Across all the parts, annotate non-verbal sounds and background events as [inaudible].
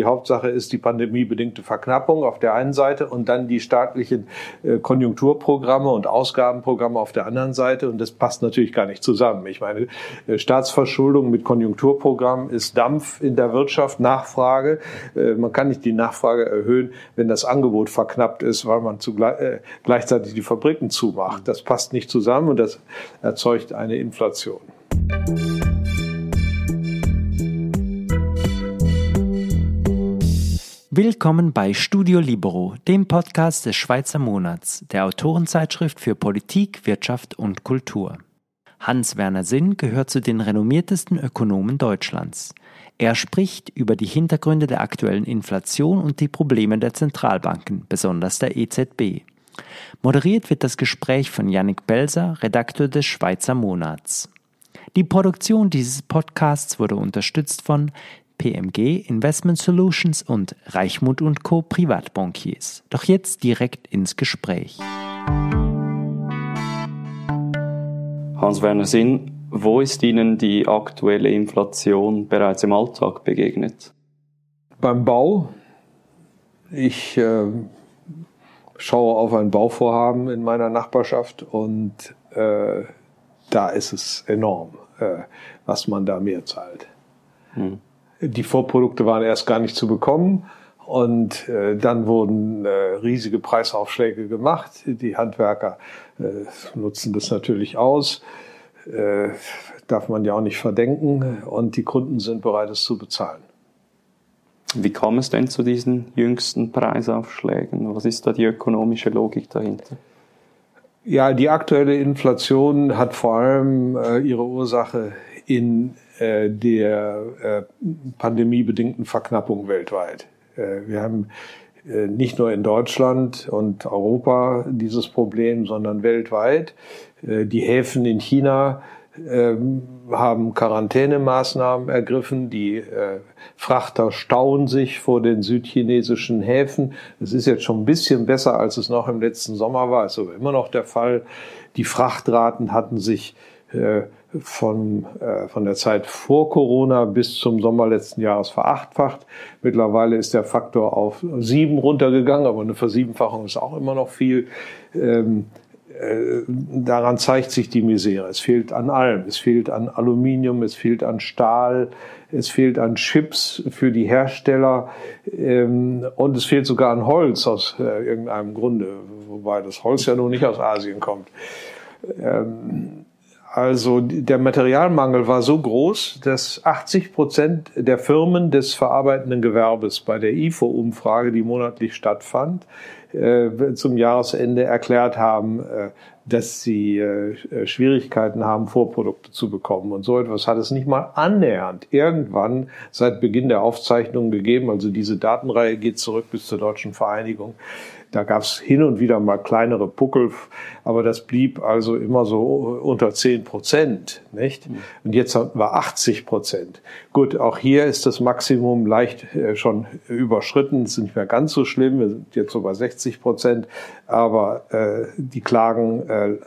die Hauptsache ist die pandemiebedingte Verknappung auf der einen Seite und dann die staatlichen äh, Konjunkturprogramme und Ausgabenprogramme auf der anderen Seite. Und das passt natürlich gar nicht zusammen. Ich meine, äh, Staatsverschuldung mit Konjunkturprogramm ist Dampf in der Wirtschaft, Nachfrage. Äh, man kann nicht die Nachfrage erhöhen, wenn das Angebot verknappt ist, weil man gleichzeitig die Fabriken zumacht. Das passt nicht zusammen und das erzeugt eine Inflation. Willkommen bei Studio Libero, dem Podcast des Schweizer Monats, der Autorenzeitschrift für Politik, Wirtschaft und Kultur. Hans-Werner Sinn gehört zu den renommiertesten Ökonomen Deutschlands. Er spricht über die Hintergründe der aktuellen Inflation und die Probleme der Zentralbanken, besonders der EZB. Moderiert wird das Gespräch von Yannick Belser, Redakteur des Schweizer Monats. Die Produktion dieses Podcasts wurde unterstützt von PMG Investment Solutions und Reichmut und Co. Privatbankiers. Doch jetzt direkt ins Gespräch. Hans-Werner Sinn, wo ist Ihnen die aktuelle Inflation bereits im Alltag begegnet? Beim Bau. Ich äh, schaue auf ein Bauvorhaben in meiner Nachbarschaft und äh, da ist es enorm, äh, was man da mehr zahlt. Hm. Die Vorprodukte waren erst gar nicht zu bekommen. Und äh, dann wurden äh, riesige Preisaufschläge gemacht. Die Handwerker äh, nutzen das natürlich aus. Äh, darf man ja auch nicht verdenken. Und die Kunden sind bereit, es zu bezahlen. Wie kam es denn zu diesen jüngsten Preisaufschlägen? Was ist da die ökonomische Logik dahinter? Ja, die aktuelle Inflation hat vor allem äh, ihre Ursache in äh, der äh, pandemiebedingten Verknappung weltweit. Äh, wir haben äh, nicht nur in Deutschland und Europa dieses Problem, sondern weltweit. Äh, die Häfen in China ähm, haben Quarantänemaßnahmen ergriffen. Die Frachter stauen sich vor den südchinesischen Häfen. Es ist jetzt schon ein bisschen besser, als es noch im letzten Sommer war. Ist aber immer noch der Fall. Die Frachtraten hatten sich von, äh, von der Zeit vor Corona bis zum Sommer letzten Jahres verachtfacht. Mittlerweile ist der Faktor auf sieben runtergegangen, aber eine Versiebenfachung ist auch immer noch viel. Ähm, äh, daran zeigt sich die Misere. Es fehlt an allem. Es fehlt an Aluminium, es fehlt an Stahl, es fehlt an Chips für die Hersteller ähm, und es fehlt sogar an Holz aus äh, irgendeinem Grunde, wobei das Holz ja nun nicht aus Asien kommt. Ähm, also der Materialmangel war so groß, dass 80 Prozent der Firmen des verarbeitenden Gewerbes bei der IFO-Umfrage, die monatlich stattfand, äh, zum Jahresende erklärt haben, äh, dass sie äh, Schwierigkeiten haben, Vorprodukte zu bekommen. Und so etwas hat es nicht mal annähernd irgendwann seit Beginn der Aufzeichnungen gegeben. Also diese Datenreihe geht zurück bis zur deutschen Vereinigung. Da gab es hin und wieder mal kleinere Puckel, aber das blieb also immer so unter 10 Prozent. Nicht? Mhm. Und jetzt war 80 Prozent. Gut, auch hier ist das Maximum leicht äh, schon überschritten. Es ist nicht mehr ganz so schlimm. Wir sind jetzt so bei 60 Prozent. Aber äh, die Klagen äh,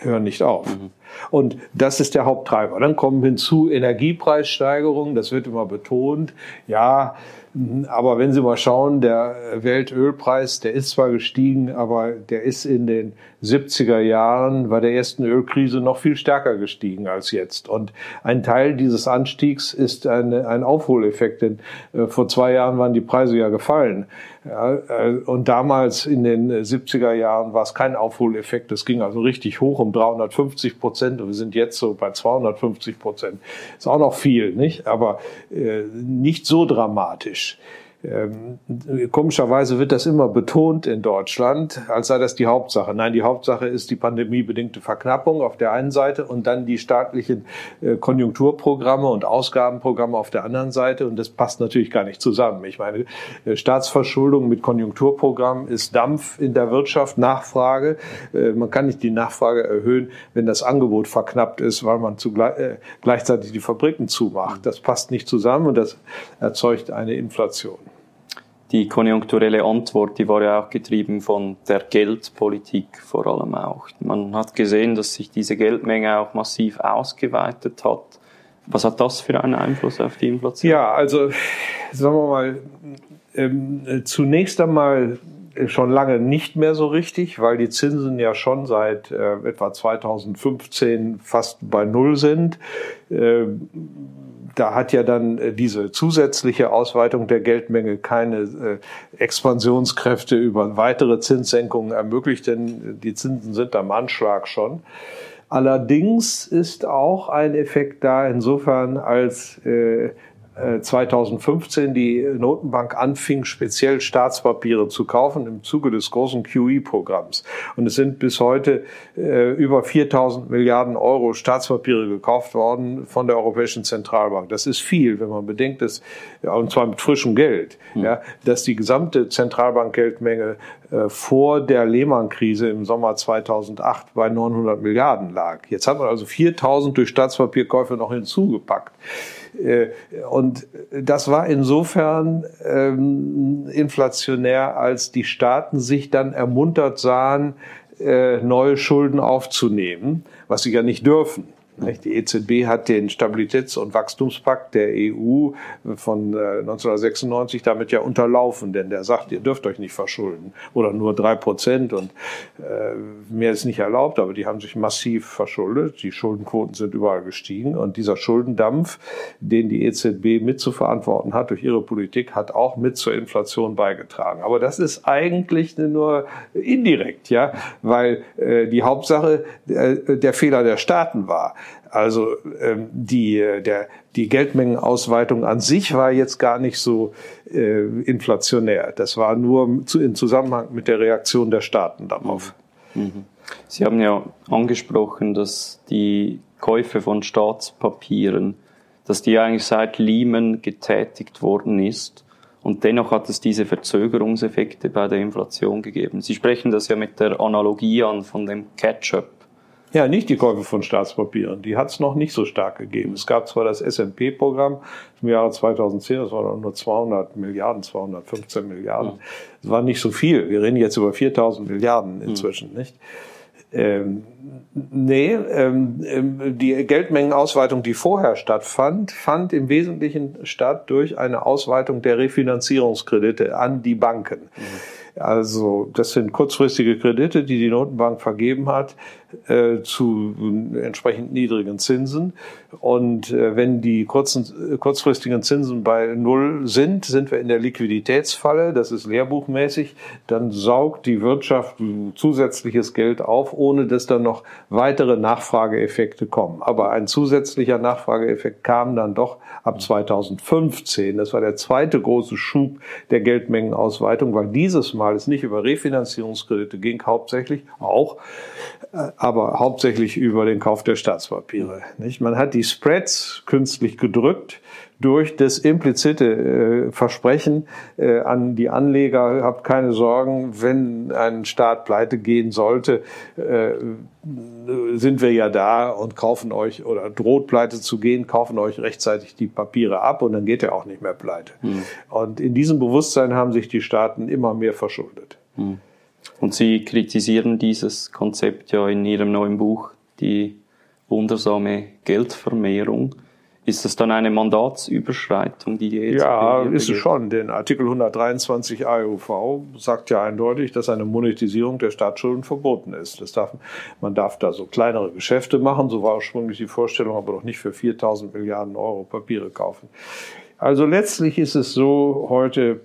hören nicht auf. Mhm. Und das ist der Haupttreiber. Dann kommen hinzu Energiepreissteigerungen, das wird immer betont. Ja, aber wenn Sie mal schauen, der Weltölpreis, der ist zwar gestiegen, aber der ist in den 70er Jahren bei der ersten Ölkrise noch viel stärker gestiegen als jetzt. Und ein Teil dieses Anstiegs ist eine, ein Aufholeffekt, denn äh, vor zwei Jahren waren die Preise ja gefallen. Ja, äh, und damals in den 70er Jahren war es kein Aufholeffekt. Es ging also richtig hoch um 350 Prozent und wir sind jetzt so bei 250 Prozent. Ist auch noch viel, nicht? Aber äh, nicht so dramatisch. Ähm, komischerweise wird das immer betont in Deutschland, als sei das die Hauptsache. Nein, die Hauptsache ist die pandemiebedingte Verknappung auf der einen Seite und dann die staatlichen äh, Konjunkturprogramme und Ausgabenprogramme auf der anderen Seite. Und das passt natürlich gar nicht zusammen. Ich meine, äh, Staatsverschuldung mit Konjunkturprogramm ist Dampf in der Wirtschaft, Nachfrage. Äh, man kann nicht die Nachfrage erhöhen, wenn das Angebot verknappt ist, weil man zugleich, äh, gleichzeitig die Fabriken zumacht. Das passt nicht zusammen und das erzeugt eine Inflation die konjunkturelle Antwort, die war ja auch getrieben von der Geldpolitik vor allem auch. Man hat gesehen, dass sich diese Geldmenge auch massiv ausgeweitet hat. Was hat das für einen Einfluss auf die Inflation? Ja, also sagen wir mal, ähm, zunächst einmal schon lange nicht mehr so richtig, weil die Zinsen ja schon seit äh, etwa 2015 fast bei Null sind. Äh, da hat ja dann äh, diese zusätzliche Ausweitung der Geldmenge keine äh, Expansionskräfte über weitere Zinssenkungen ermöglicht, denn die Zinsen sind am Anschlag schon. Allerdings ist auch ein Effekt da insofern, als äh, 2015 äh, die Notenbank anfing, speziell Staatspapiere zu kaufen im Zuge des großen QE-Programms. Und es sind bis heute äh, über 4000 Milliarden Euro Staatspapiere gekauft worden von der Europäischen Zentralbank. Das ist viel, wenn man bedenkt, dass, und zwar mit frischem Geld, mhm. ja, dass die gesamte Zentralbankgeldmenge vor der Lehman-Krise im Sommer 2008 bei 900 Milliarden lag. Jetzt hat man also 4000 durch Staatspapierkäufe noch hinzugepackt. Äh, und das war insofern ähm, inflationär, als die Staaten sich dann ermuntert sahen, äh, neue Schulden aufzunehmen, was sie ja nicht dürfen. Die EZB hat den Stabilitäts- und Wachstumspakt der EU von 1996 äh, damit ja unterlaufen, denn der sagt, ihr dürft euch nicht verschulden oder nur drei Prozent und äh, mehr ist nicht erlaubt, aber die haben sich massiv verschuldet. Die Schuldenquoten sind überall gestiegen und dieser Schuldendampf, den die EZB mit zu verantworten hat durch ihre Politik, hat auch mit zur Inflation beigetragen. Aber das ist eigentlich nur indirekt, ja, weil äh, die Hauptsache äh, der Fehler der Staaten war. Also ähm, die, äh, der, die Geldmengenausweitung an sich war jetzt gar nicht so äh, inflationär. Das war nur zu, in Zusammenhang mit der Reaktion der Staaten darauf. Mhm. mhm. Sie haben ja angesprochen, dass die Käufe von Staatspapieren, dass die eigentlich seit Lehman getätigt worden ist. Und dennoch hat es diese Verzögerungseffekte bei der Inflation gegeben. Sie sprechen das ja mit der Analogie an von dem Catch-up ja, nicht die Käufe von Staatspapieren. Die hat es noch nicht so stark gegeben. Es gab zwar das SMP-Programm im Jahre 2010, das waren nur 200 Milliarden, 215 Milliarden. Das war nicht so viel. Wir reden jetzt über 4000 Milliarden inzwischen, mhm. nicht? Ähm, nee, ähm, ähm, die Geldmengenausweitung, die vorher stattfand, fand im Wesentlichen statt durch eine Ausweitung der Refinanzierungskredite an die Banken. Mhm. Also das sind kurzfristige Kredite, die die Notenbank vergeben hat äh, zu entsprechend niedrigen Zinsen. Und äh, wenn die kurzen, äh, kurzfristigen Zinsen bei Null sind, sind wir in der Liquiditätsfalle. Das ist lehrbuchmäßig. Dann saugt die Wirtschaft zusätzliches Geld auf, ohne dass dann noch weitere Nachfrageeffekte kommen. Aber ein zusätzlicher Nachfrageeffekt kam dann doch ab 2015. Das war der zweite große Schub der Geldmengenausweitung, weil dieses Mal es nicht über Refinanzierungskredite ging, hauptsächlich auch aber hauptsächlich über den Kauf der Staatspapiere. Nicht? Man hat die Spreads künstlich gedrückt durch das implizite äh, Versprechen äh, an die Anleger, habt keine Sorgen, wenn ein Staat pleite gehen sollte, äh, sind wir ja da und kaufen euch oder droht pleite zu gehen, kaufen euch rechtzeitig die Papiere ab und dann geht er auch nicht mehr pleite. Mhm. Und in diesem Bewusstsein haben sich die Staaten immer mehr verschuldet. Mhm. Und Sie kritisieren dieses Konzept ja in Ihrem neuen Buch, die wundersame Geldvermehrung. Ist das dann eine Mandatsüberschreitung, die die EZB Ja, ist es schon, denn Artikel 123 AUV sagt ja eindeutig, dass eine Monetisierung der Staatsschulden verboten ist. Das darf, man darf da so kleinere Geschäfte machen, so war ursprünglich die Vorstellung, aber doch nicht für 4000 Milliarden Euro Papiere kaufen. Also letztlich ist es so heute,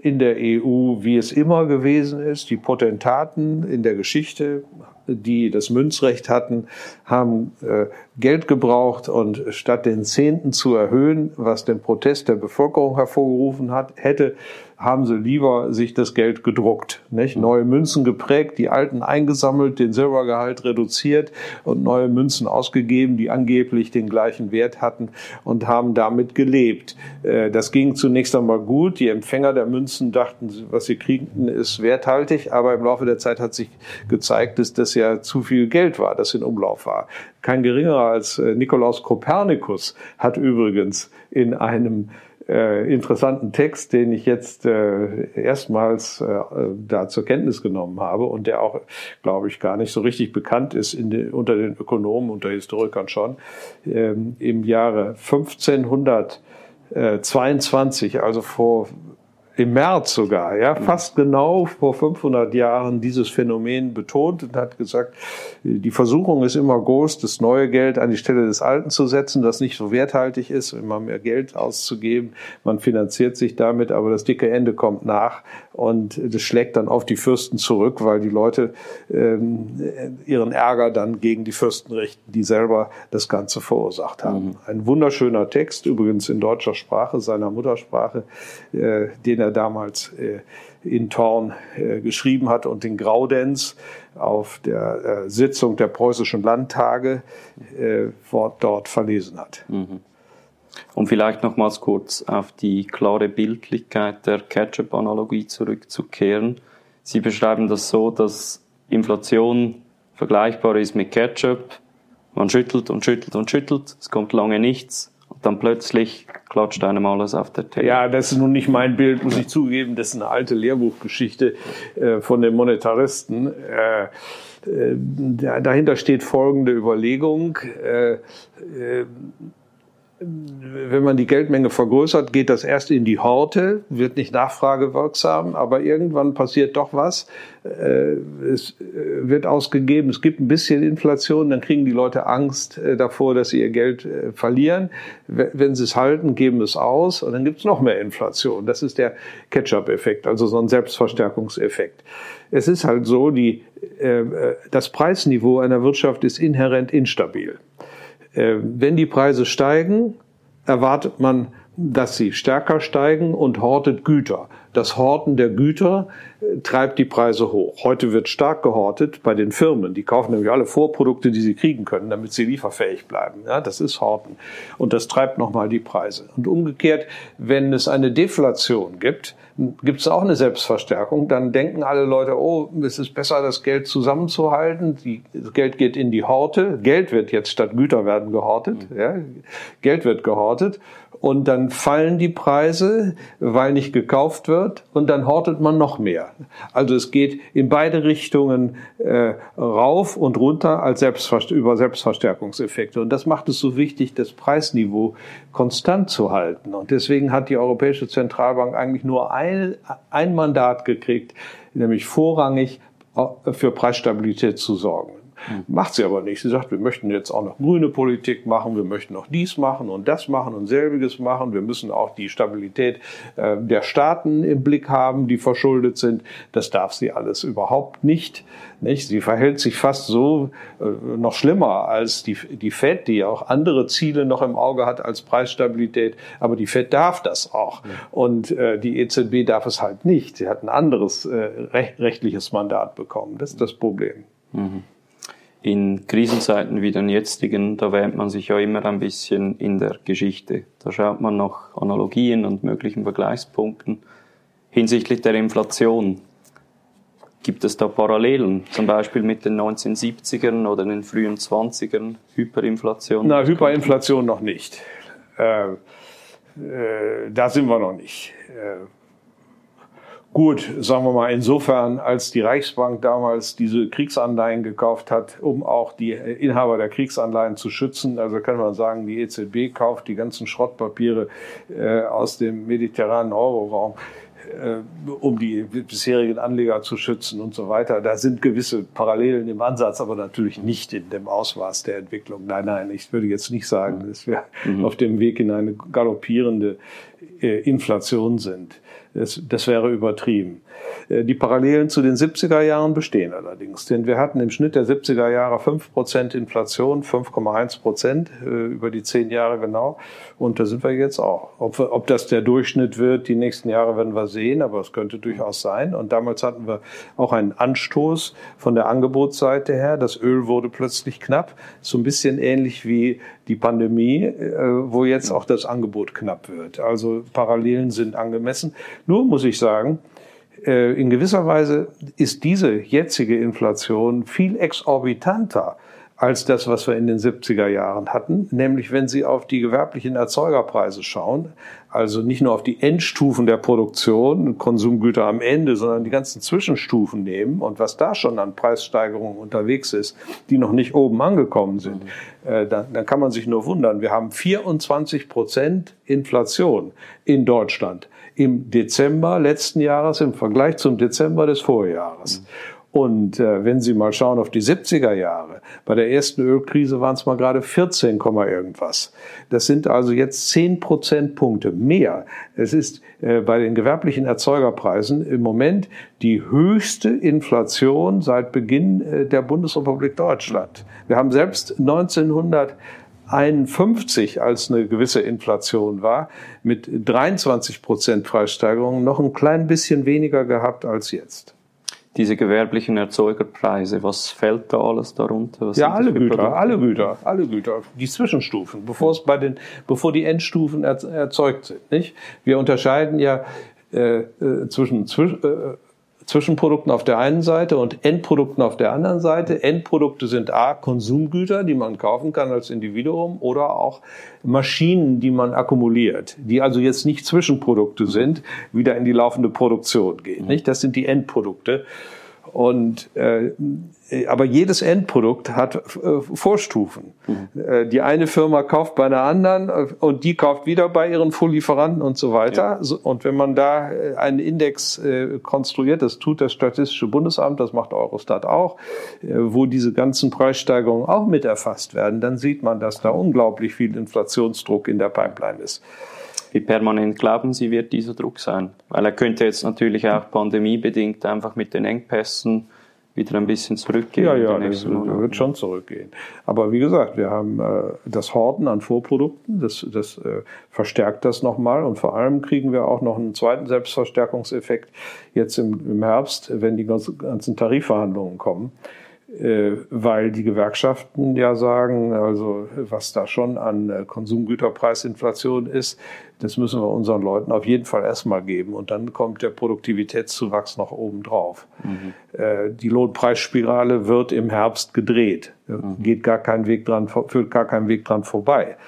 in der EU, wie es immer gewesen ist. Die Potentaten in der Geschichte, die das Münzrecht hatten, haben äh, Geld gebraucht und statt den Zehnten zu erhöhen, was den Protest der Bevölkerung hervorgerufen hat, hätte haben sie lieber sich das Geld gedruckt, nicht? Neue Münzen geprägt, die alten eingesammelt, den Silbergehalt reduziert und neue Münzen ausgegeben, die angeblich den gleichen Wert hatten und haben damit gelebt. Äh, das ging zunächst einmal gut. Die Empfänger der Münzen dachten, was sie kriegten, ist werthaltig, aber im Laufe der Zeit hat sich gezeigt, dass das ja zu viel Geld war, das in Umlauf war. Kein geringerer als äh, Nikolaus Kopernikus hat übrigens in einem äh, interessanten Text, den ich jetzt äh, erstmals äh, da zur Kenntnis genommen habe und der auch, glaube ich, gar nicht so richtig bekannt ist den, unter den Ökonomen, unter Historikern schon. Ähm, Im Jahre 1522, also vor im März sogar, ja, fast genau vor 500 Jahren dieses Phänomen betont und hat gesagt, die Versuchung ist immer groß, das neue Geld an die Stelle des alten zu setzen, das nicht so werthaltig ist, immer mehr Geld auszugeben. Man finanziert sich damit, aber das dicke Ende kommt nach und das schlägt dann auf die Fürsten zurück, weil die Leute ähm, ihren Ärger dann gegen die Fürsten richten, die selber das Ganze verursacht haben. Mhm. Ein wunderschöner Text, übrigens in deutscher Sprache, seiner Muttersprache, äh, den er damals äh, in Thorn äh, geschrieben hat und in Graudenz auf der äh, Sitzung der preußischen Landtage dort verlesen hat. Mhm. Um vielleicht nochmals kurz auf die klare Bildlichkeit der Ketchup-Analogie zurückzukehren. Sie beschreiben das so, dass Inflation vergleichbar ist mit Ketchup. Man schüttelt und schüttelt und schüttelt, es kommt lange nichts und dann plötzlich klatscht einem alles auf der Table. Ja, das ist nun nicht mein Bild, muss ich zugeben. Das ist eine alte Lehrbuchgeschichte äh, von den Monetaristen. Äh, äh, dahinter steht folgende Überlegung. Wenn man die Geldmenge vergrößert, geht das erst in die Horte, wird nicht nachfragewirksam, aber irgendwann passiert doch was. Äh, es äh, wird ausgegeben, es gibt ein bisschen Inflation, dann kriegen die Leute Angst äh, davor, dass sie ihr Geld verlieren. Wenn sie es halten, geben es aus und dann gibt es noch mehr Inflation. Das ist der Ketchup-Effekt, also so ein Selbstverstärkungseffekt. Es ist halt so, die, das Preisniveau einer Wirtschaft ist inhärent instabil. Äh, wenn die Preise steigen, erwartet man, dass sie stärker steigen und hortet Güter. Das Horten der Güter treibt die Preise hoch. Heute wird stark gehortet bei den Firmen. Die kaufen nämlich alle Vorprodukte, die sie kriegen können, damit sie lieferfähig bleiben. Ja, das ist Horten. Und das treibt nochmal die Preise. Und umgekehrt, wenn es eine Deflation gibt, gibt es auch eine Selbstverstärkung. Dann denken alle Leute, oh, es ist besser, das Geld zusammenzuhalten. Die, das Geld geht in die Horte. Geld wird jetzt statt Güter werden gehortet. Mhm. Ja, Geld wird gehortet. Und dann fallen die Preise, weil nicht gekauft wird. Und dann hortet man noch mehr. Also es geht in beide Richtungen äh, rauf und runter als Selbstver über Selbstverstärkungseffekte. Und das macht es so wichtig, das Preisniveau konstant zu halten. Und deswegen hat die Europäische Zentralbank eigentlich nur ein, ein Mandat gekriegt, nämlich vorrangig für Preisstabilität zu sorgen. Macht sie aber nicht. Sie sagt, wir möchten jetzt auch noch grüne Politik machen, wir möchten noch dies machen und das machen und selbiges machen. Wir müssen auch die Stabilität äh, der Staaten im Blick haben, die verschuldet sind. Das darf sie alles überhaupt nicht. nicht? Sie verhält sich fast so äh, noch schlimmer als die, die Fed, die auch andere Ziele noch im Auge hat als Preisstabilität. Aber die Fed darf das auch. Ja. Und äh, die EZB darf es halt nicht. Sie hat ein anderes äh, rechtliches Mandat bekommen. Das ist das Problem. Mhm in Krisenzeiten wie den jetzigen, da wähnt man sich ja immer ein bisschen in der Geschichte. Da schaut man nach Analogien und möglichen Vergleichspunkten. Hinsichtlich der Inflation gibt es da Parallelen, zum Beispiel mit den 1970ern oder den frühen 20ern, Hyperinflation? Na, Hyperinflation noch nicht. Äh, äh, da sind wir noch nicht. Äh, Gut, sagen wir mal insofern, als die Reichsbank damals diese Kriegsanleihen gekauft hat, um auch die Inhaber der Kriegsanleihen zu schützen. Also kann man sagen, die EZB kauft die ganzen Schrottpapiere äh, aus dem mediterranen Euroraum äh, um die bisherigen Anleger zu schützen und so weiter. Da sind gewisse Parallelen im Ansatz, aber natürlich nicht in dem Ausmaß der Entwicklung. Nein, nein, ich würde jetzt nicht sagen, dass wir mhm. auf dem Weg in eine galoppierende äh, Inflation sind. Das, das wäre übertrieben. Äh, die Parallelen zu den 70er Jahren bestehen allerdings, denn wir hatten im Schnitt der 70er Jahre 5% Inflation, 5,1% äh, über die zehn Jahre genau. Und da sind wir jetzt auch. Ob, ob das der Durchschnitt wird, die nächsten Jahre werden wir sehen, aber es könnte durchaus sein. Und damals hatten wir auch einen Anstoß von der Angebotsseite her. Das Öl wurde plötzlich knapp. So ein bisschen ähnlich wie die Pandemie, äh, wo jetzt auch das Angebot knapp wird. Also Parallelen sind angemessen. Nur muss ich sagen, äh, in gewisser Weise ist diese jetzige Inflation viel exorbitanter als das, was wir in den 70er Jahren hatten. Nämlich, wenn Sie auf die gewerblichen Erzeugerpreise schauen, also nicht nur auf die Endstufen der Produktion, Konsumgüter am Ende, sondern die ganzen Zwischenstufen nehmen und was da schon an Preissteigerungen unterwegs ist, die noch nicht oben angekommen sind, mhm. äh, dann, dann kann man sich nur wundern. Wir haben 24 Prozent Inflation in Deutschland im Dezember letzten Jahres im Vergleich zum Dezember des Vorjahres. Mhm. Und äh, wenn Sie mal schauen auf die 70er Jahre, bei der ersten Ölkrise waren es mal gerade 14, irgendwas. Das sind also jetzt 10 Prozentpunkte mehr. Es ist äh, bei den gewerblichen Erzeugerpreisen im Moment die höchste Inflation seit Beginn äh, der Bundesrepublik Deutschland. Wir haben selbst 1900 51, als eine gewisse Inflation war, mit 23 Prozent Preissteigerung noch ein klein bisschen weniger gehabt als jetzt diese gewerblichen Erzeugerpreise, was fällt da alles darunter? Was ja, alle Güter, Produkte? alle Güter, alle Güter, die Zwischenstufen, bevor es bei den, bevor die Endstufen erzeugt sind. Nicht? Wir unterscheiden ja äh, äh zwischen, zwischen äh, Zwischenprodukten auf der einen Seite und Endprodukten auf der anderen Seite. Endprodukte sind A, Konsumgüter, die man kaufen kann als Individuum oder auch Maschinen, die man akkumuliert, die also jetzt nicht Zwischenprodukte sind, wieder in die laufende Produktion gehen. Nicht? Das sind die Endprodukte. Und äh, aber jedes Endprodukt hat äh, Vorstufen. Mhm. Äh, die eine Firma kauft bei einer anderen äh, und die kauft wieder bei ihren Vorlieferanten und so weiter. Ja. So, und wenn man da äh, einen Index äh, konstruiert, das tut das Statistische Bundesamt, das macht Eurostat auch, wo diese ganzen Preissteigerungen auch mit erfasst werden, dann sieht man, dass da unglaublich viel Inflationsdruck in der Pipeline ist. Wie permanent glauben Sie, wird dieser Druck sein? Weil er könnte jetzt natürlich auch pandemiebedingt einfach mit den Engpässen wieder ein bisschen zurückgehen. Ja, ja, das wird schon zurückgehen. Aber wie gesagt, wir haben äh, das Horten an Vorprodukten, das, das äh, verstärkt das nochmal und vor allem kriegen wir auch noch einen zweiten Selbstverstärkungseffekt jetzt im, im Herbst, wenn die ganzen Tarifverhandlungen kommen. Äh, weil die Gewerkschaften ja sagen, also was da schon an äh, Konsumgüterpreisinflation ist, das müssen wir unseren Leuten auf jeden Fall erstmal geben. Und dann kommt der Produktivitätszuwachs noch oben drauf. Mhm. Äh, die Lohnpreisspirale wird im Herbst gedreht. Mhm. Geht gar kein Weg dran, führt gar keinen Weg dran vorbei.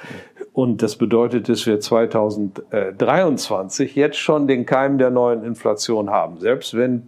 Und das bedeutet, dass wir 2023 jetzt schon den Keim der neuen Inflation haben. Selbst wenn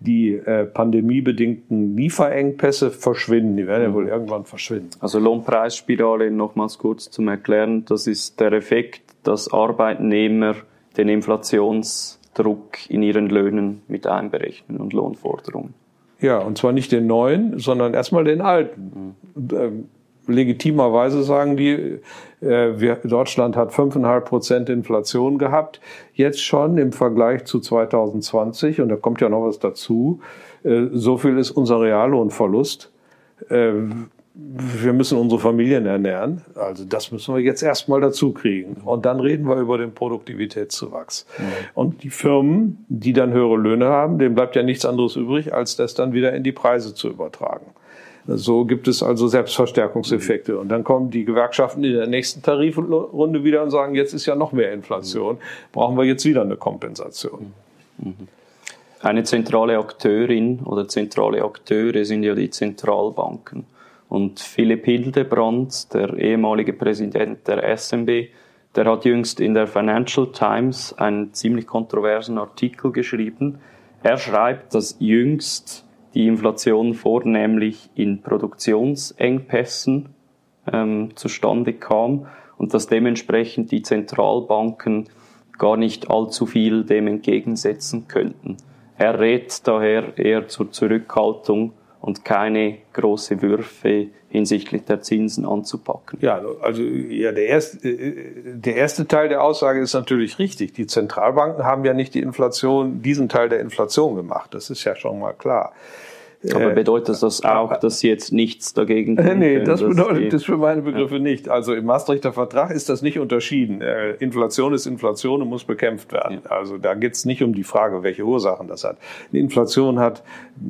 die äh, pandemiebedingten Lieferengpässe verschwinden, die werden ja wohl mhm. irgendwann verschwinden. Also Lohnpreisspirale, nochmals kurz zum Erklären, das ist der Effekt, dass Arbeitnehmer den Inflationsdruck in ihren Löhnen mit einberechnen und Lohnforderungen. Ja, und zwar nicht den neuen, sondern erstmal den alten. Mhm. Legitimerweise sagen die, äh, wir, Deutschland hat 5,5 Prozent Inflation gehabt, jetzt schon im Vergleich zu 2020, und da kommt ja noch was dazu, äh, so viel ist unser Reallohnverlust. Äh, wir müssen unsere Familien ernähren. Also das müssen wir jetzt erstmal dazu kriegen. Und dann reden wir über den Produktivitätszuwachs. Mhm. Und die Firmen, die dann höhere Löhne haben, denen bleibt ja nichts anderes übrig, als das dann wieder in die Preise zu übertragen. So gibt es also Selbstverstärkungseffekte. Und dann kommen die Gewerkschaften in der nächsten Tarifrunde wieder und sagen, jetzt ist ja noch mehr Inflation, brauchen wir jetzt wieder eine Kompensation. Eine zentrale Akteurin oder zentrale Akteure sind ja die Zentralbanken. Und Philipp Hildebrand, der ehemalige Präsident der SMB, der hat jüngst in der Financial Times einen ziemlich kontroversen Artikel geschrieben. Er schreibt, dass jüngst die Inflation vornehmlich in Produktionsengpässen ähm, zustande kam und dass dementsprechend die Zentralbanken gar nicht allzu viel dem entgegensetzen könnten. Er rät daher eher zur Zurückhaltung und keine große Würfe hinsichtlich der Zinsen anzupacken. Ja, also ja, der erste, der erste Teil der Aussage ist natürlich richtig. Die Zentralbanken haben ja nicht die Inflation, diesen Teil der Inflation gemacht. Das ist ja schon mal klar. Aber äh, bedeutet das auch, dass Sie jetzt nichts dagegen tun? Nee, das bedeutet das für meine Begriffe nicht. Also im Maastrichter Vertrag ist das nicht unterschieden. Äh, Inflation ist Inflation und muss bekämpft werden. Also da geht es nicht um die Frage, welche Ursachen das hat. Die Inflation hat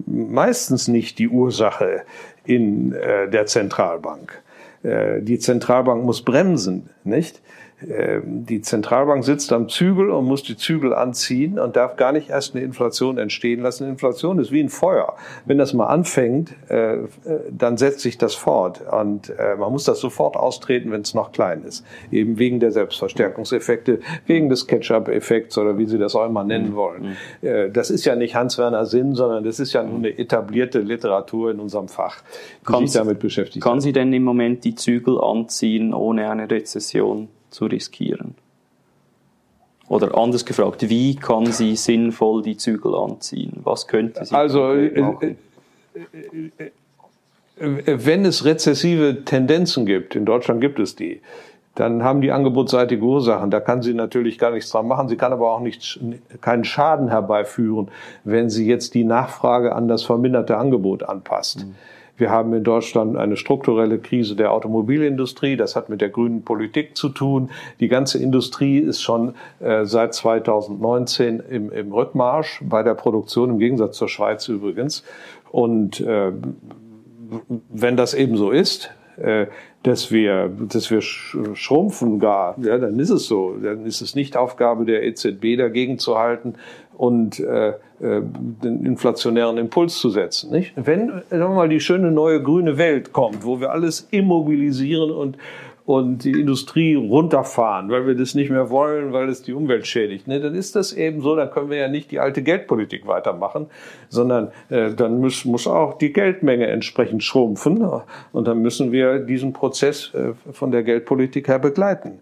meistens nicht die Ursache in äh, der Zentralbank. Die Zentralbank muss bremsen, nicht? Ähm, die Zentralbank sitzt am Zügel und muss die Zügel anziehen und darf gar nicht erst eine Inflation entstehen lassen. Inflation ist wie ein Feuer. Wenn das mal anfängt, äh, äh, dann setzt sich das fort. Und äh, man muss das sofort austreten, wenn es noch klein ist. Eben wegen der Selbstverstärkungseffekte, wegen des Ketchup-Effekts oder wie Sie das auch immer nennen wollen. Mhm. Das ist ja nicht Hans-Werner Sinn, sondern das ist ja nur eine etablierte Literatur in unserem Fach, die kann sich damit beschäftigt. Kann sie denn im Moment die Zügel anziehen, ohne eine Rezession? Zu riskieren? Oder anders gefragt, wie kann sie sinnvoll die Zügel anziehen? Was könnte sie also, äh, machen? Äh, äh, wenn es rezessive Tendenzen gibt, in Deutschland gibt es die, dann haben die angebotsseitige Ursachen. Da kann sie natürlich gar nichts dran machen. Sie kann aber auch nicht, keinen Schaden herbeiführen, wenn sie jetzt die Nachfrage an das verminderte Angebot anpasst. Mhm. Wir haben in Deutschland eine strukturelle Krise der Automobilindustrie. Das hat mit der grünen Politik zu tun. Die ganze Industrie ist schon äh, seit 2019 im, im Rückmarsch bei der Produktion, im Gegensatz zur Schweiz übrigens. Und äh, wenn das eben so ist, äh, dass wir, dass wir schrumpfen gar, ja, dann ist es so. Dann ist es nicht Aufgabe der EZB dagegen zu halten und äh, den inflationären Impuls zu setzen. Nicht? Wenn sagen wir mal die schöne neue grüne Welt kommt, wo wir alles immobilisieren und und die Industrie runterfahren, weil wir das nicht mehr wollen, weil es die Umwelt schädigt. Ne, dann ist das eben so, dann können wir ja nicht die alte Geldpolitik weitermachen, sondern äh, dann muss, muss auch die Geldmenge entsprechend schrumpfen und dann müssen wir diesen Prozess äh, von der Geldpolitik her begleiten.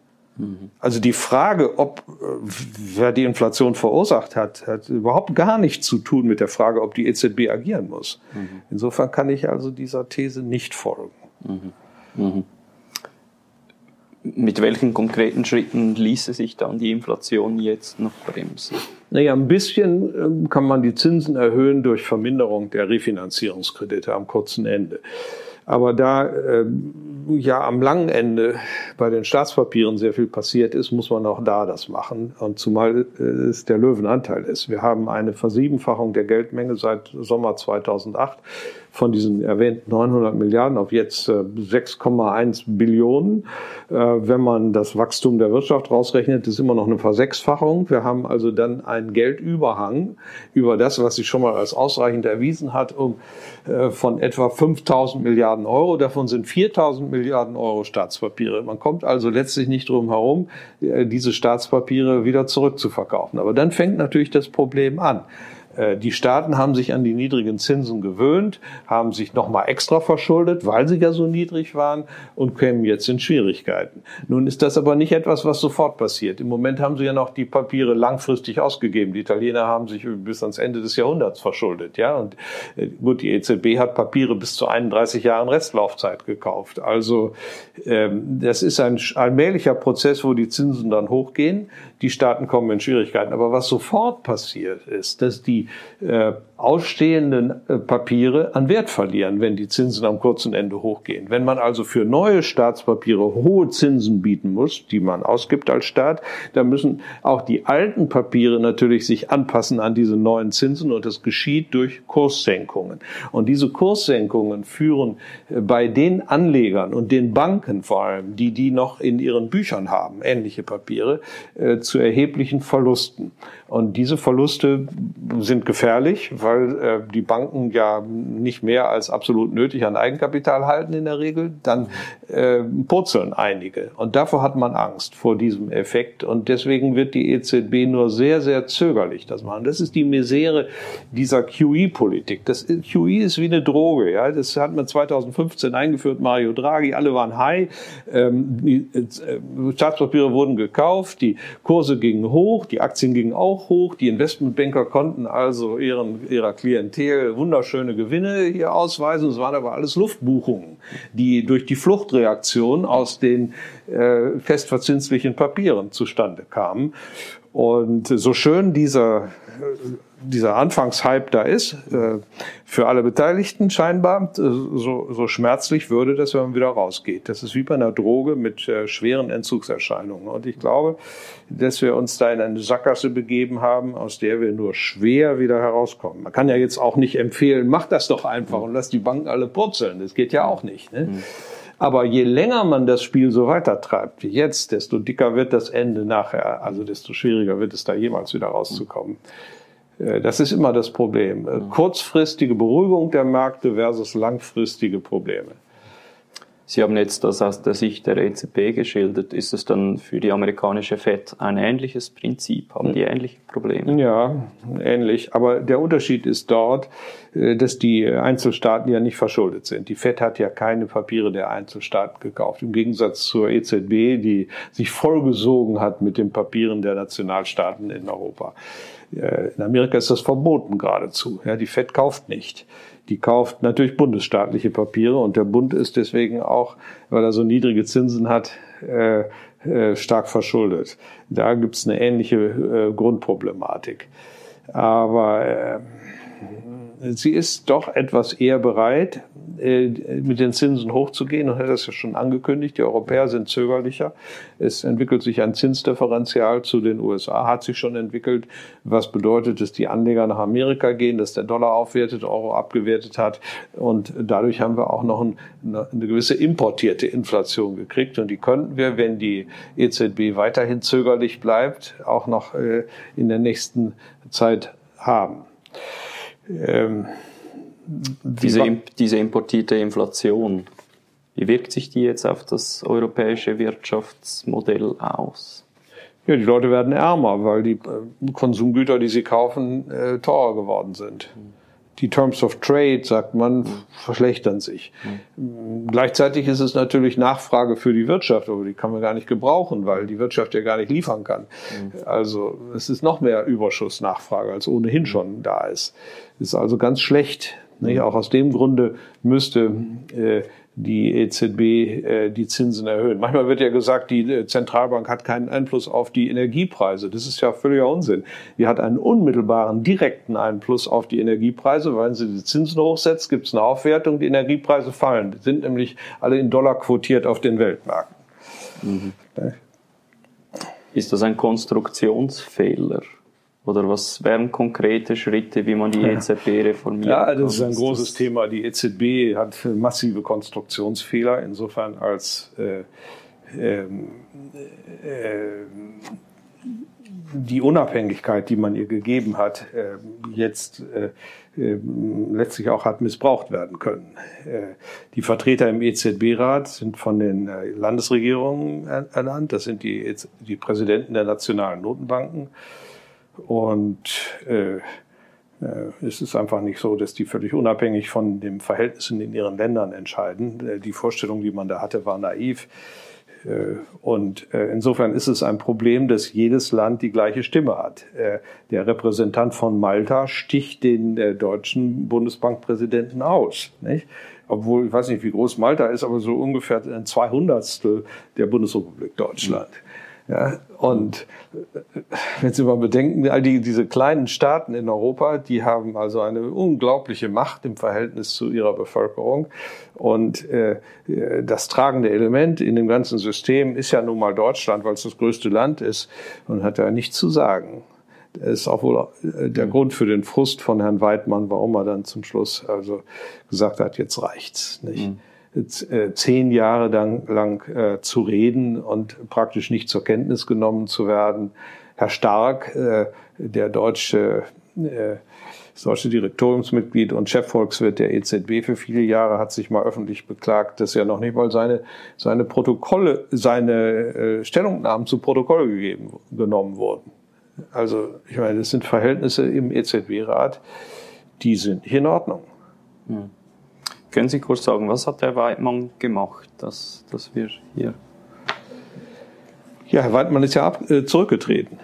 Also die Frage, ob äh, wer die Inflation verursacht hat, hat überhaupt gar nichts zu tun mit der Frage, ob die EZB agieren muss. Mhm. Insofern kann ich also dieser These nicht folgen. Mhm. mhm mit welchen konkreten Schritten ließe sich dann die Inflation jetzt noch bremsen? Naja, ein bisschen ähm, kann man die Zinsen erhöhen durch Verminderung der Refinanzierungskredite am kurzen Ende. Aber da äh, ja am langen Ende bei den Staatspapieren sehr viel passiert ist, muss man auch da das machen. Und zumal äh, es der Löwenanteil ist. Wir haben eine Versiebenfachung der Geldmenge seit Sommer 2008 von diesen erwähnten 900 Milliarden auf jetzt 6,1 äh, Billionen. Äh, wenn man das Wachstum der Wirtschaft rausrechnet, ist immer noch eine Versechsfachung. Wir haben also dann einen Geldüberhang über das, was sich schon mal als ausreichend erwiesen hat, um äh, von etwa 5000 Milliarden Euro. Davon sind 4000 Milliarden Euro Staatspapiere. Man kommt also letztlich nicht drum herum, diese Staatspapiere wieder zurückzuverkaufen. Aber dann fängt natürlich das Problem an. Äh, die Staaten haben sich an die niedrigen Zinsen gewöhnt, haben sich nochmal extra verschuldet, weil sie ja so niedrig waren und kämen jetzt in Schwierigkeiten. Nun ist das aber nicht etwas, was sofort passiert. Im Moment haben sie ja noch die Papiere langfristig ausgegeben. Die Italiener haben sich bis ans Ende des Jahrhunderts verschuldet, ja. Und äh, gut, die EZB hat Papiere bis zu 31 Jahren Restlaufzeit gekauft. Also ähm, das ist ein allmählicher Prozess, wo die Zinsen dann hochgehen. Die Staaten kommen in Schwierigkeiten. Aber was sofort passiert ist, dass die äh, ausstehenden äh, Papiere an Wert verlieren, wenn die Zinsen am kurzen Ende hochgehen. Wenn man also für neue Staatspapiere hohe Zinsen bieten muss, die man ausgibt als Staat, dann müssen auch die alten Papiere natürlich sich anpassen an diese neuen Zinsen und das geschieht durch Kurssenkungen. Und diese Kurssenkungen führen äh, bei den Anlegern und den Banken vor allem, die die noch in ihren Büchern haben, ähnliche Papiere, äh, zu erheblichen Verlusten. Und diese Verluste sind gefährlich, weil äh, die Banken ja nicht mehr als absolut nötig an Eigenkapital halten in der Regel. Dann äh, purzeln einige. Und davor hat man Angst vor diesem Effekt. Und deswegen wird die EZB nur sehr, sehr zögerlich das machen. Das ist die Misere dieser QE-Politik. Das QE ist wie eine Droge. Ja, das hat man 2015 eingeführt. Mario Draghi, alle waren high. Ähm, die äh, Staatspapiere wurden gekauft, die Kurse gingen hoch, die Aktien gingen auch hoch. Die Investmentbanker konnten also ihren, ihrer Klientel wunderschöne Gewinne hier ausweisen. Es waren aber alles Luftbuchungen, die durch die Fluchtreaktion aus den äh, festverzinslichen Papieren zustande kamen. Und so schön dieser dieser Anfangshype da ist, äh, für alle Beteiligten scheinbar, äh, so, so schmerzlich würde das, wenn man wieder rausgeht. Das ist wie bei einer Droge mit äh, schweren Entzugserscheinungen. Und ich glaube, dass wir uns da in eine Sackgasse begeben haben, aus der wir nur schwer wieder herauskommen. Man kann ja jetzt auch nicht empfehlen, mach das doch einfach und lass die Banken alle purzeln. Das geht ja auch nicht. Ne? Mhm. Aber je länger man das Spiel so weitertreibt wie jetzt, desto dicker wird das Ende nachher, also desto schwieriger wird es da jemals wieder rauszukommen. Äh, das ist immer das Problem. Äh, kurzfristige Beruhigung der Märkte versus langfristige Probleme. Sie haben jetzt das aus der Sicht der EZB geschildert. Ist es dann für die amerikanische FED ein ähnliches Prinzip? Haben die ähnliche Probleme? Ja, ähnlich. Aber der Unterschied ist dort, äh, dass die Einzelstaaten ja nicht verschuldet sind. Die FED hat ja keine Papiere der Einzelstaaten gekauft. Im Gegensatz zur EZB, die sich vollgesogen hat mit den Papieren der Nationalstaaten in Europa. In Amerika ist das verboten geradezu. Ja, die FED kauft nicht die kauft natürlich bundesstaatliche Papiere und der Bund ist deswegen auch, weil er so niedrige Zinsen hat, äh, äh, stark verschuldet. Da gibt es eine ähnliche äh, Grundproblematik. Aber äh, sie ist doch etwas eher bereit, äh, mit den Zinsen hochzugehen und hat das ja schon angekündigt. Die Europäer sind zögerlicher. Es entwickelt sich ein Zinsdifferenzial zu den USA, hat sich schon entwickelt, was bedeutet, dass die Anleger nach Amerika gehen, dass der Dollar aufwertet, Euro abgewertet hat und dadurch haben wir auch noch eine gewisse importierte Inflation gekriegt und die könnten wir, wenn die EZB weiterhin zögerlich bleibt, auch noch äh, in der nächsten Zeit haben. Ähm, diese, diese importierte Inflation, wie wirkt sich die jetzt auf das europäische Wirtschaftsmodell aus? Ja, die Leute werden ärmer, weil die äh, Konsumgüter, die sie kaufen, äh, teurer geworden sind. Die Terms of Trade, sagt man, verschlechtern sich. Mhm. Gleichzeitig ist es natürlich Nachfrage für die Wirtschaft, aber die kann man gar nicht gebrauchen, weil die Wirtschaft ja gar nicht liefern kann. Mhm. Also es ist noch mehr Überschussnachfrage, als ohnehin schon da ist. Ist also ganz schlecht nicht? Auch aus dem Grunde müsste äh, die EZB äh, die Zinsen erhöhen. Manchmal wird ja gesagt, die äh, Zentralbank hat keinen Einfluss auf die Energiepreise. Das ist ja völliger Unsinn. Die hat einen unmittelbaren, direkten Einfluss auf die Energiepreise. Weil sie die Zinsen hochsetzt, gibt es eine Aufwertung, die Energiepreise fallen. Die sind nämlich alle in Dollar quotiert auf den Weltmärkten. Mhm. Ist das ein Konstruktionsfehler? Oder was wären konkrete Schritte, wie man die EZB reformiert? Ja, das ist ein großes Thema. Die EZB hat massive Konstruktionsfehler, insofern als äh, äh, äh, die Unabhängigkeit, die man ihr gegeben hat, äh, jetzt äh, äh, letztlich auch hat missbraucht werden können. Die Vertreter im EZB-Rat sind von den Landesregierungen ernannt. Das sind die, die Präsidenten der nationalen Notenbanken. Und äh, äh, es ist einfach nicht so, dass die völlig unabhängig von den Verhältnissen in ihren Ländern entscheiden. Äh, die Vorstellung, die man da hatte, war naiv. Äh, und insofern ist es ein Problem, dass jedes Land die gleiche Stimme hat. Der Repräsentant von Malta sticht den deutschen Bundesbankpräsidenten aus. Nicht? Obwohl, ich weiß nicht, wie groß Malta ist, aber so ungefähr ein Zweihundertstel der Bundesrepublik Deutschland. Mhm. Ja, und äh, wenn Sie mal bedenken, all die, diese kleinen Staaten in Europa, die haben also eine unglaubliche Macht im Verhältnis zu ihrer Bevölkerung. Und äh, das tragende Element in dem ganzen System ist ja nun mal Deutschland, weil es das größte Land ist und hat ja nichts zu sagen. Das ist auch wohl äh, der mhm. Grund für den Frust von Herrn Weidmann, warum er dann zum Schluss also gesagt hat, jetzt reicht's. Nicht? Mhm. Äh, zehn Jahre lang, lang äh, zu reden und praktisch nicht zur Kenntnis genommen zu werden. Herr Stark, äh, der deutsche, äh, deutsche Direktoriumsmitglied und Chefvolkswirt der EZB für viele Jahre, hat sich mal öffentlich beklagt, dass er noch nicht mal seine, seine Protokolle, seine äh, Stellungnahmen zu Protokoll gegeben, genommen wurden. Also, ich meine, das sind Verhältnisse im EZB-Rat, die sind nicht in Ordnung. Hm. Können Sie kurz sagen, was hat Herr Weidmann gemacht, dass, dass wir hier. Ja, Herr Weidmann ist ja ab, äh, zurückgetreten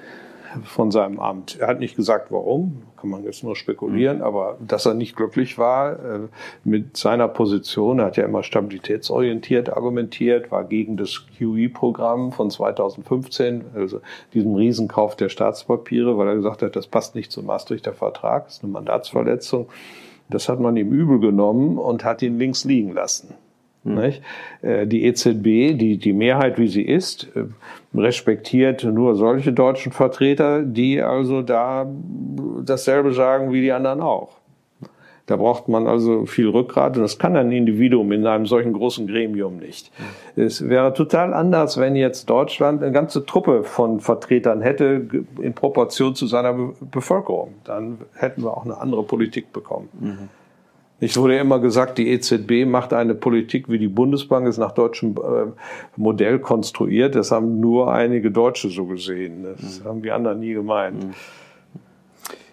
von seinem Amt. Er hat nicht gesagt, warum, kann man jetzt nur spekulieren, mhm. aber dass er nicht glücklich war äh, mit seiner Position, er hat ja immer stabilitätsorientiert argumentiert, war gegen das QE-Programm von 2015, also diesem Riesenkauf der Staatspapiere, weil er gesagt hat, das passt nicht zum Maastrichter Vertrag, ist eine Mandatsverletzung. Das hat man ihm übel genommen und hat ihn links liegen lassen. Mhm. Die EZB, die, die Mehrheit, wie sie ist, äh, respektiert nur solche deutschen Vertreter, die also da dasselbe sagen wie die anderen auch. Da braucht man also viel Rückgrat und das kann ein Individuum in einem solchen großen Gremium nicht. Es wäre total anders, wenn jetzt Deutschland eine ganze Truppe von Vertretern hätte in Proportion zu seiner Bevölkerung. Dann hätten wir auch eine andere Politik bekommen. Mhm. Ich wurde immer gesagt, die EZB macht eine Politik wie die Bundesbank, ist nach deutschem äh, Modell konstruiert. Das haben nur einige Deutsche so gesehen. Das mhm. haben die anderen nie gemeint. Mhm.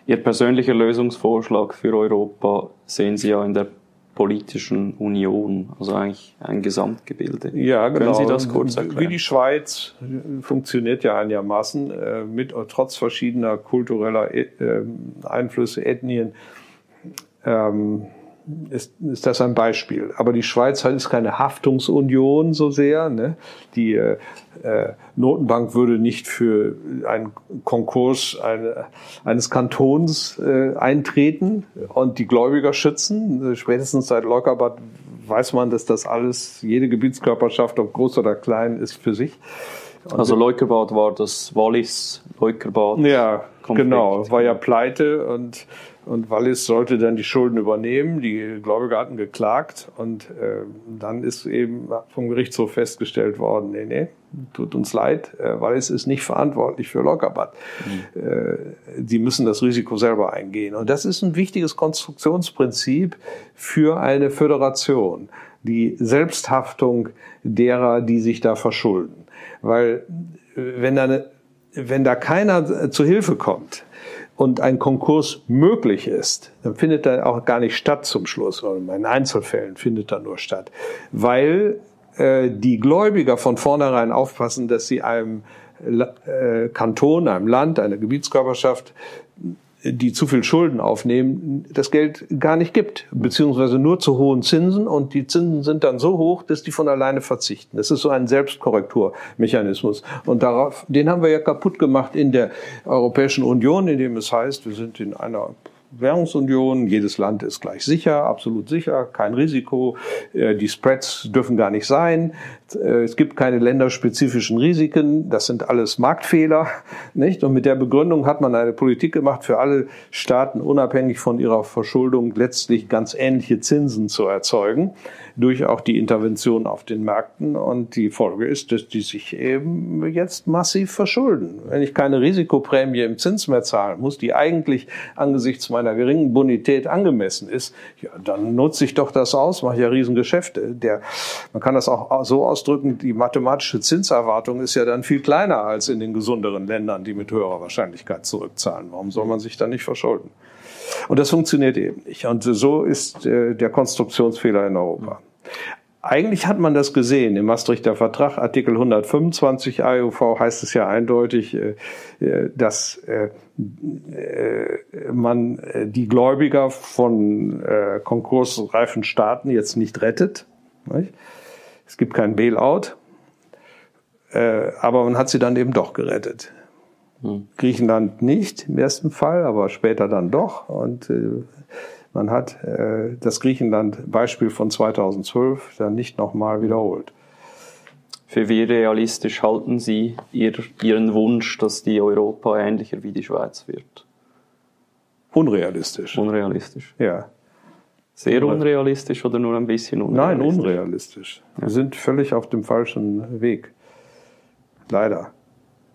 Ihr persönlicher Lösungsvorschlag für Europa sehen Sie ja in der politischen Union, also eigentlich ein Gesamtgebilde. Ja, genau. Können Sie das kurz erklären? Wie die Schweiz funktioniert ja einigermaßen äh, mit trotz verschiedener kultureller äh, Einflüsse, Ethnien. Ähm, ist, ist das ein Beispiel. Aber die Schweiz ist keine Haftungsunion so sehr. Ne? Die äh, äh, Notenbank würde nicht für einen Konkurs eine, eines Kantons äh, eintreten und die Gläubiger schützen. Spätestens seit Lockerbad weiß man, dass das alles, jede Gebietskörperschaft, ob groß oder klein, ist für sich. Und also Leukerbad war das Wallis, Leukerbad. Ja, genau, war ja pleite und und Wallis sollte dann die Schulden übernehmen. Die Gläubiger hatten geklagt und äh, dann ist eben vom Gerichtshof festgestellt worden, nee, nee, tut uns leid, äh, Wallis ist nicht verantwortlich für Lockerbad. Mhm. Äh, die müssen das Risiko selber eingehen. Und das ist ein wichtiges Konstruktionsprinzip für eine Föderation. Die Selbsthaftung derer, die sich da verschulden. Weil äh, wenn da, eine, wenn da keiner zu Hilfe kommt, und ein Konkurs möglich ist, dann findet er auch gar nicht statt zum Schluss. Oder in Einzelfällen findet er nur statt. Weil äh, die Gläubiger von vornherein aufpassen, dass sie einem äh, Kanton, einem Land, einer Gebietskörperschaft die zu viel Schulden aufnehmen, das Geld gar nicht gibt, beziehungsweise nur zu hohen Zinsen. Und die Zinsen sind dann so hoch, dass die von alleine verzichten. Das ist so ein Selbstkorrekturmechanismus. Und darauf, den haben wir ja kaputt gemacht in der Europäischen Union, indem es heißt, wir sind in einer Währungsunion, jedes Land ist gleich sicher, absolut sicher, kein Risiko, äh, die Spreads dürfen gar nicht sein, es gibt keine länderspezifischen Risiken, das sind alles Marktfehler, [laughs] nicht? Und mit der Begründung hat man eine Politik gemacht, für alle Staaten unabhängig von ihrer Verschuldung letztlich ganz ähnliche Zinsen zu erzeugen durch auch die Intervention auf den Märkten. Und die Folge ist, dass die sich eben jetzt massiv verschulden. Wenn ich keine Risikoprämie im Zins mehr zahlen muss, die eigentlich angesichts meiner geringen Bonität angemessen ist, ja, dann nutze ich doch das aus, mache ja Riesengeschäfte. Der, man kann das auch so ausdrücken, die mathematische Zinserwartung ist ja dann viel kleiner als in den gesunderen Ländern, die mit höherer Wahrscheinlichkeit zurückzahlen. Warum soll man sich da nicht verschulden? Und das funktioniert eben nicht. Und so ist äh, der Konstruktionsfehler in Europa. Eigentlich hat man das gesehen im Maastrichter Vertrag, Artikel 125 AUV heißt es ja eindeutig, äh, äh, dass man die Gläubiger von konkursreifen Staaten jetzt nicht rettet. Es gibt kein Bailout, aber man hat sie dann eben doch gerettet. Hm. Griechenland nicht im ersten Fall, aber später dann doch. Und man hat äh, das Griechenland-Beispiel von 2012 dann nicht nochmal wiederholt. Für wie realistisch halten Sie Ihr, Ihren Wunsch, dass die Europa ähnlicher wie die Schweiz wird? Unrealistisch. Unrealistisch. Ja. Sehr unrealistisch oder nur ein bisschen unrealistisch? Nein, unrealistisch. Ja. Wir sind völlig auf dem falschen Weg. Leider.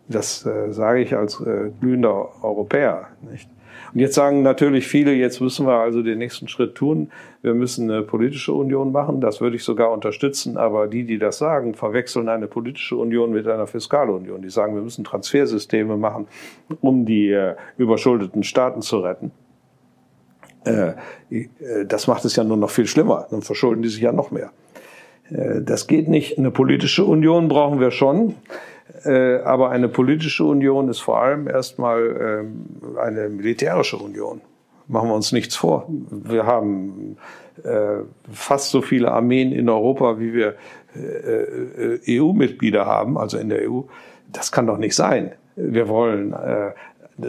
Das äh, sage ich als äh, glühender Europäer. Nicht? Und jetzt sagen natürlich viele, jetzt müssen wir also den nächsten Schritt tun. Wir müssen eine politische Union machen. Das würde ich sogar unterstützen. Aber die, die das sagen, verwechseln eine politische Union mit einer Fiskalunion. Die sagen, wir müssen Transfersysteme machen, um die äh, überschuldeten Staaten zu retten. Äh, äh das macht es ja nur noch viel schlimmer. Dann verschulden die sich ja noch mehr. Äh, das geht nicht. Eine politische Union brauchen wir schon. Aber eine politische Union ist vor allem erstmal ähm, eine militärische Union. Machen wir uns nichts vor. Wir haben fast so viele Armeen in Europa, wie wir EU-Mitglieder haben, also in der EU. Das kann doch nicht sein. Wir wollen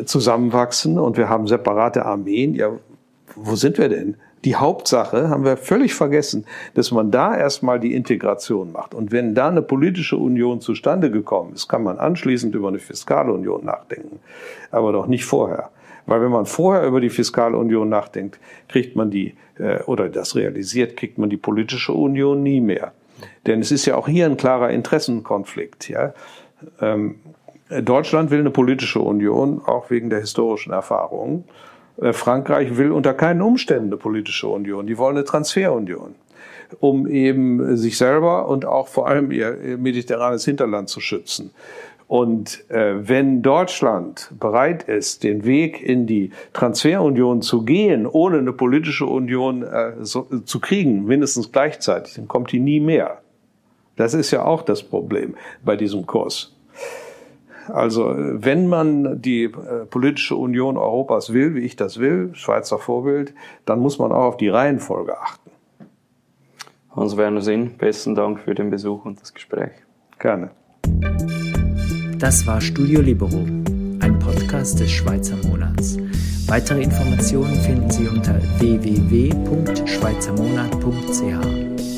zusammenwachsen und wir haben separate Armeen. Ja, wo sind wir denn? die Hauptsache haben wir völlig vergessen, dass man da erstmal die Integration macht. Und wenn da eine politische Union zustande gekommen ist, kann man anschließend über eine Fiskalunion nachdenken, aber doch nicht vorher. Weil wenn man vorher über die Fiskalunion nachdenkt, kriegt man die, äh, oder das realisiert, kriegt man die politische Union nie mehr. Denn es ist ja auch hier ein klarer Interessenkonflikt. Ja? Ähm, Deutschland will eine politische Union, auch wegen der historischen Erfahrungen. Äh, Frankreich will unter keinen Umständen eine politische Union. Die wollen eine Transferunion, um eben sich selber und auch vor allem ihr mediterranes Hinterland zu schützen. Und äh, wenn Deutschland bereit ist, den Weg in die Transferunion zu gehen, ohne eine politische Union äh, so, zu kriegen, mindestens gleichzeitig, dann kommt die nie mehr. Das ist ja auch das Problem bei diesem Kurs. Also wenn man die äh, politische Union Europas will, wie ich das will, Schweizer Vorbild, dann muss man auch auf die Reihenfolge achten. Hans-Werner Sinn, besten Dank für den Besuch und das Gespräch. Gerne. Das war Studio Libero, ein Podcast des Schweizer Monats. Weitere Informationen finden Sie unter www.schweizermonat.ch.